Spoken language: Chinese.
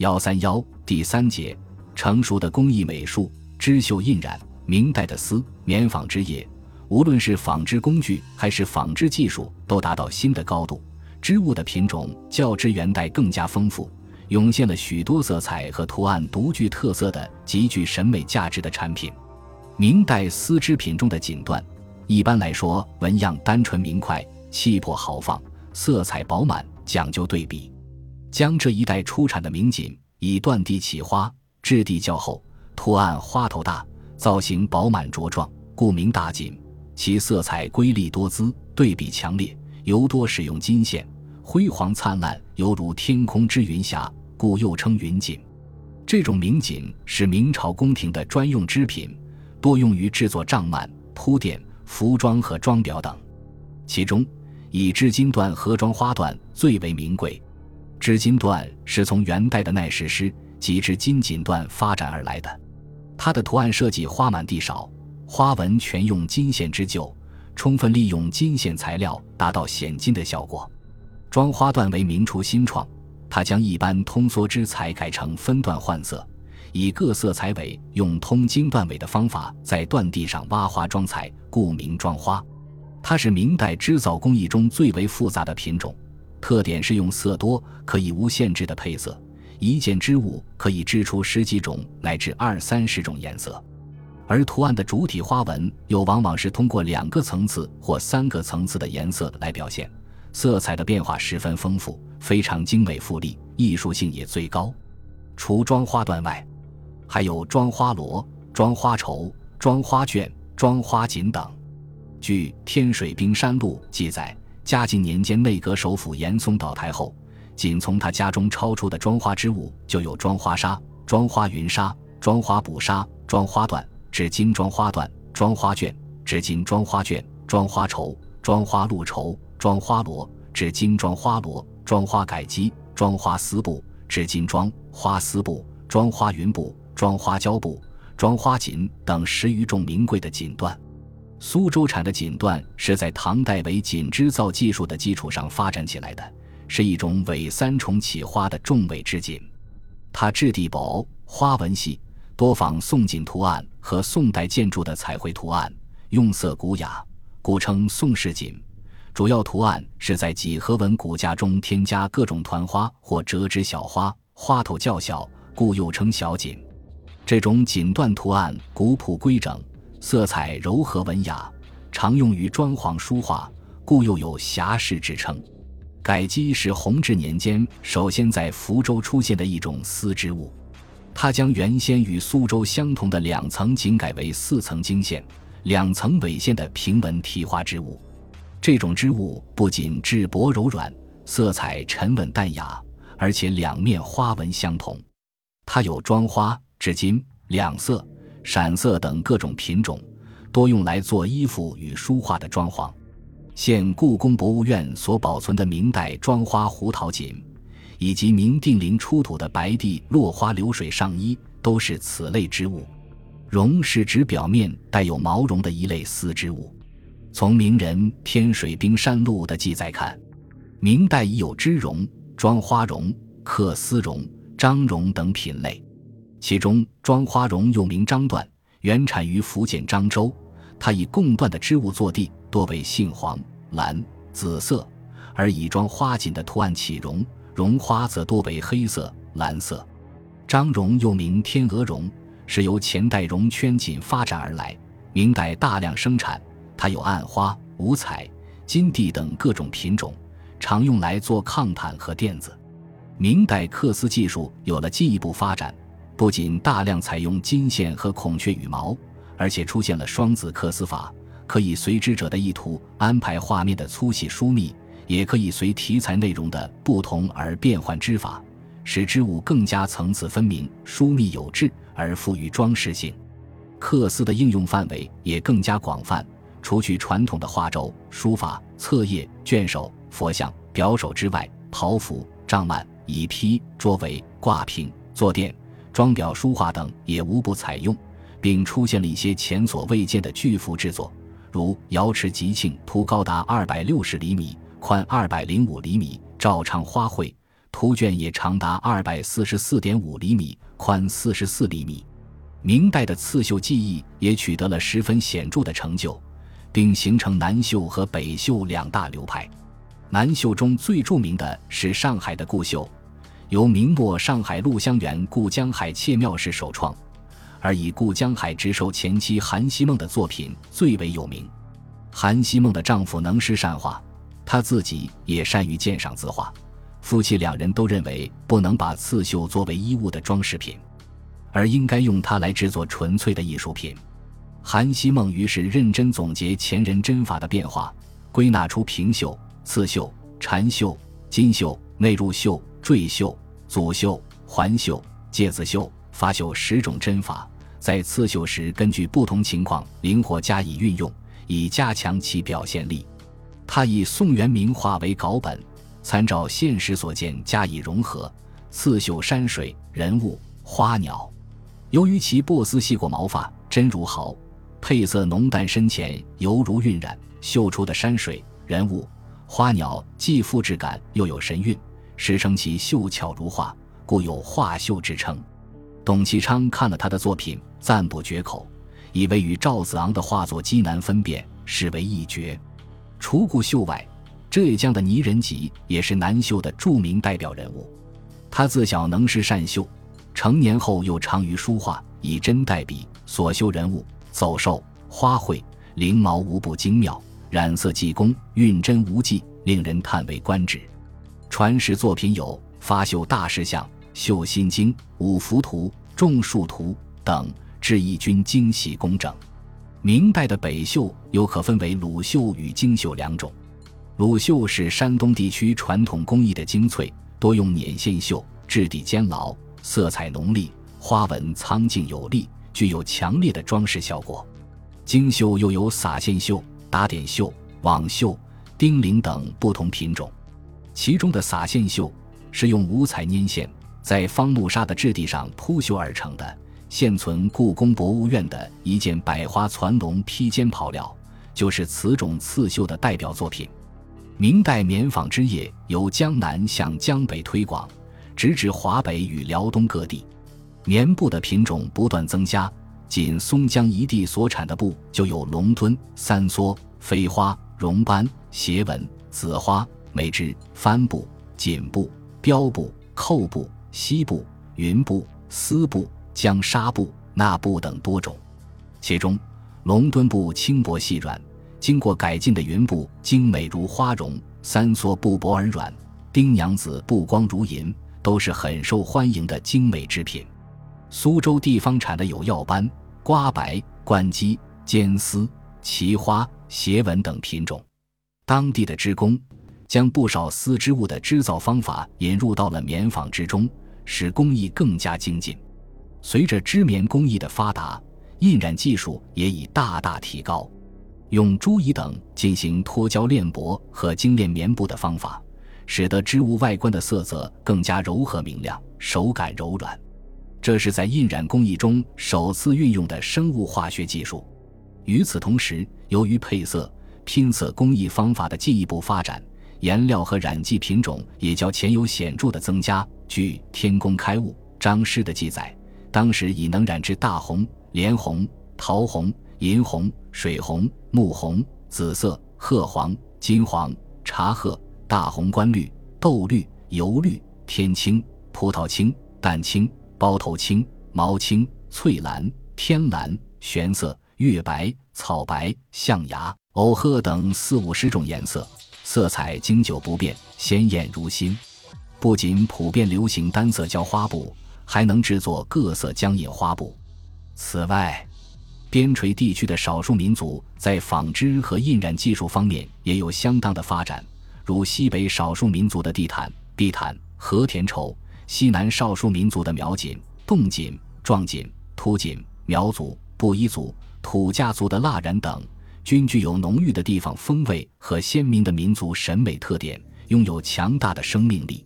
幺三幺第三节，成熟的工艺美术，织绣印染。明代的丝棉纺织业，无论是纺织工具还是纺织技术，都达到新的高度。织物的品种较之元代更加丰富，涌现了许多色彩和图案独具特色的极具审美价值的产品。明代丝织品中的锦缎，一般来说纹样单纯明快，气魄豪放，色彩饱满，讲究对比。江浙一带出产的明锦，以缎地起花，质地较厚，图案花头大，造型饱满茁壮，故名大锦。其色彩瑰丽多姿，对比强烈，尤多使用金线，辉煌灿烂，犹如天空之云霞，故又称云锦。这种明锦是明朝宫廷的专用织品。多用于制作帐幔、铺垫、服装和装裱等，其中以织金缎和装花缎最为名贵。织金缎是从元代的耐石狮及织金锦缎发展而来的，它的图案设计花满地少，花纹全用金线织就，充分利用金线材料，达到显金的效果。装花缎为明初新创，它将一般通缩织材改成分段换色。以各色彩尾用通经缎尾的方法在缎地上挖花装彩，故名装花。它是明代织造工艺中最为复杂的品种，特点是用色多，可以无限制的配色，一件织物可以织出十几种乃至二三十种颜色。而图案的主体花纹又往往是通过两个层次或三个层次的颜色来表现，色彩的变化十分丰富，非常精美富丽，艺术性也最高。除装花缎外，还有装花罗、装花绸、装花绢、装花锦等。据《天水冰山录》记载，嘉靖年间内阁首辅严嵩倒台后，仅从他家中抄出的装花织物就有装花纱、装花云纱、装花布纱、装花缎、织金装花缎、装花绢、织金装花绢、装花绸、装花露绸、装花罗、织金装花罗、装花改机、装花丝布、织金装花丝布、装花云布。装花胶布、装花锦等十余种名贵的锦缎。苏州产的锦缎是在唐代为锦织造技术的基础上发展起来的，是一种尾三重起花的重尾织锦。它质地薄，花纹细，多仿宋锦图案和宋代建筑的彩绘图案，用色古雅，故称宋式锦。主要图案是在几何纹骨架中添加各种团花或折枝小花，花头较小，故又称小锦。这种锦缎图案古朴规整，色彩柔和文雅，常用于装潢书画，故又有侠士之称。改机是弘治年间首先在福州出现的一种丝织物，它将原先与苏州相同的两层锦改为四层经线、两层纬线的平纹提花织物。这种织物不仅质薄柔软，色彩沉稳淡雅，而且两面花纹相同。它有装花。织金、两色、闪色等各种品种，多用来做衣服与书画的装潢。现故宫博物院所保存的明代装花胡桃锦，以及明定陵出土的白地落花流水上衣，都是此类织物。绒是指表面带有毛绒的一类丝织物。从名人《天水冰山录》的记载看，明代已有织绒、装花绒、刻丝绒、张绒等品类。其中，装花绒又名张缎，原产于福建漳州。它以贡缎的织物做地，多为杏黄、蓝、紫色；而以装花锦的图案起绒，绒花则多为黑色、蓝色。张绒又名天鹅绒，是由前代绒圈锦发展而来，明代大量生产。它有暗花、五彩、金地等各种品种，常用来做炕毯和垫子。明代缂丝技术有了进一步发展。不仅大量采用金线和孔雀羽毛，而且出现了双子刻丝法，可以随织者的意图安排画面的粗细疏密，也可以随题材内容的不同而变换织法，使织物更加层次分明、疏密有致而富于装饰性。刻丝的应用范围也更加广泛，除去传统的画轴、书法、册页、卷首、佛像、表首之外，袍服、帐幔、椅披、桌围、挂屏、坐垫。装裱书画等也无不采用，并出现了一些前所未见的巨幅制作，如瑶池吉庆图高达二百六十厘米，宽二百零五厘米，照唱花卉，图卷也长达二百四十四点五厘米，宽四十四厘米。明代的刺绣技艺也取得了十分显著的成就，并形成南绣和北绣两大流派。南绣中最著名的是上海的顾绣，由明末上海陆香园顾江海窃庙氏首创，而以顾江海直授前妻韩熙梦的作品最为有名。韩熙梦的丈夫能诗善画，他自己也善于鉴赏字画，夫妻两人都认为不能把刺绣作为衣物的装饰品。而应该用它来制作纯粹的艺术品。韩熙梦于是认真总结前人针法的变化，归纳出平绣、刺绣、缠绣、金绣、内入绣、缀绣、组绣、环绣、介子绣、发绣十种针法，在刺绣时根据不同情况灵活加以运用，以加强其表现力。他以宋元名画为稿本，参照现实所见加以融合，刺绣山水、人物、花鸟。由于其薄丝细过毛发，真如毫，配色浓淡深浅犹如晕染，绣出的山水、人物、花鸟既富质感又有神韵，时称其秀巧如画，故有画绣之称。董其昌看了他的作品，赞不绝口，以为与赵子昂的画作极难分辨，视为一绝。除顾绣外，浙江的倪仁吉也是南绣的著名代表人物。他自小能诗善绣。成年后又长于书画，以针代笔，所绣人物、走兽、花卉、翎毛无不精妙，染色技工运针无忌，令人叹为观止。传世作品有《发绣大士像》《绣心经》《五福图》《种树图》等，制艺均精细工整。明代的北绣又可分为鲁绣与京绣两种。鲁绣是山东地区传统工艺的精粹，多用捻线绣，质地坚牢。色彩浓丽，花纹苍劲有力，具有强烈的装饰效果。京绣又有撒线绣、打点绣、网绣、钉领等不同品种。其中的撒线绣是用五彩粘线在方木纱的质地上铺绣而成的，现存故宫博物院的一件百花攒龙披肩袍料，就是此种刺绣的代表作品。明代棉纺织业由江南向江北推广。直至华北与辽东各地，棉布的品种不断增加。仅松江一地所产的布就有龙墩、三梭、飞花、绒斑、斜纹、紫花、梅织、帆布、锦布、标布、扣布、西布、云布、丝布、江纱布、纳布等多种。其中，龙墩布轻薄细软，经过改进的云布精美如花绒，三梭布薄而软，丁娘子布光如银。都是很受欢迎的精美制品。苏州地方产的有耀斑、瓜白、冠鸡、尖丝、奇花、斜纹等品种。当地的织工将不少丝织物的织造方法引入到了棉纺之中，使工艺更加精进。随着织棉工艺的发达，印染技术也已大大提高。用朱蚁等进行脱胶炼帛和精炼棉布的方法。使得织物外观的色泽更加柔和明亮，手感柔软。这是在印染工艺中首次运用的生物化学技术。与此同时，由于配色、拼色工艺方法的进一步发展，颜料和染剂品种也较前有显著的增加。据《天工开物》张师的记载，当时已能染制大红、莲红、桃红、银红、水红、木红、紫色、褐黄、金黄、茶褐。大红冠绿、豆绿、油绿、天青、葡萄青、淡青、包头青、毛青、翠蓝、天蓝、玄色、月白、草白、象牙、藕褐等四五十种颜色，色彩经久不变，鲜艳如新。不仅普遍流行单色胶花布，还能制作各色浆印花布。此外，边陲地区的少数民族在纺织和印染技术方面也有相当的发展。如西北少数民族的地毯、地毯、和田绸；西南少数民族的苗锦、侗锦、壮锦、秃锦；苗族、布依族、土家族的蜡染等，均具有浓郁的地方风味和鲜明的民族审美特点，拥有强大的生命力。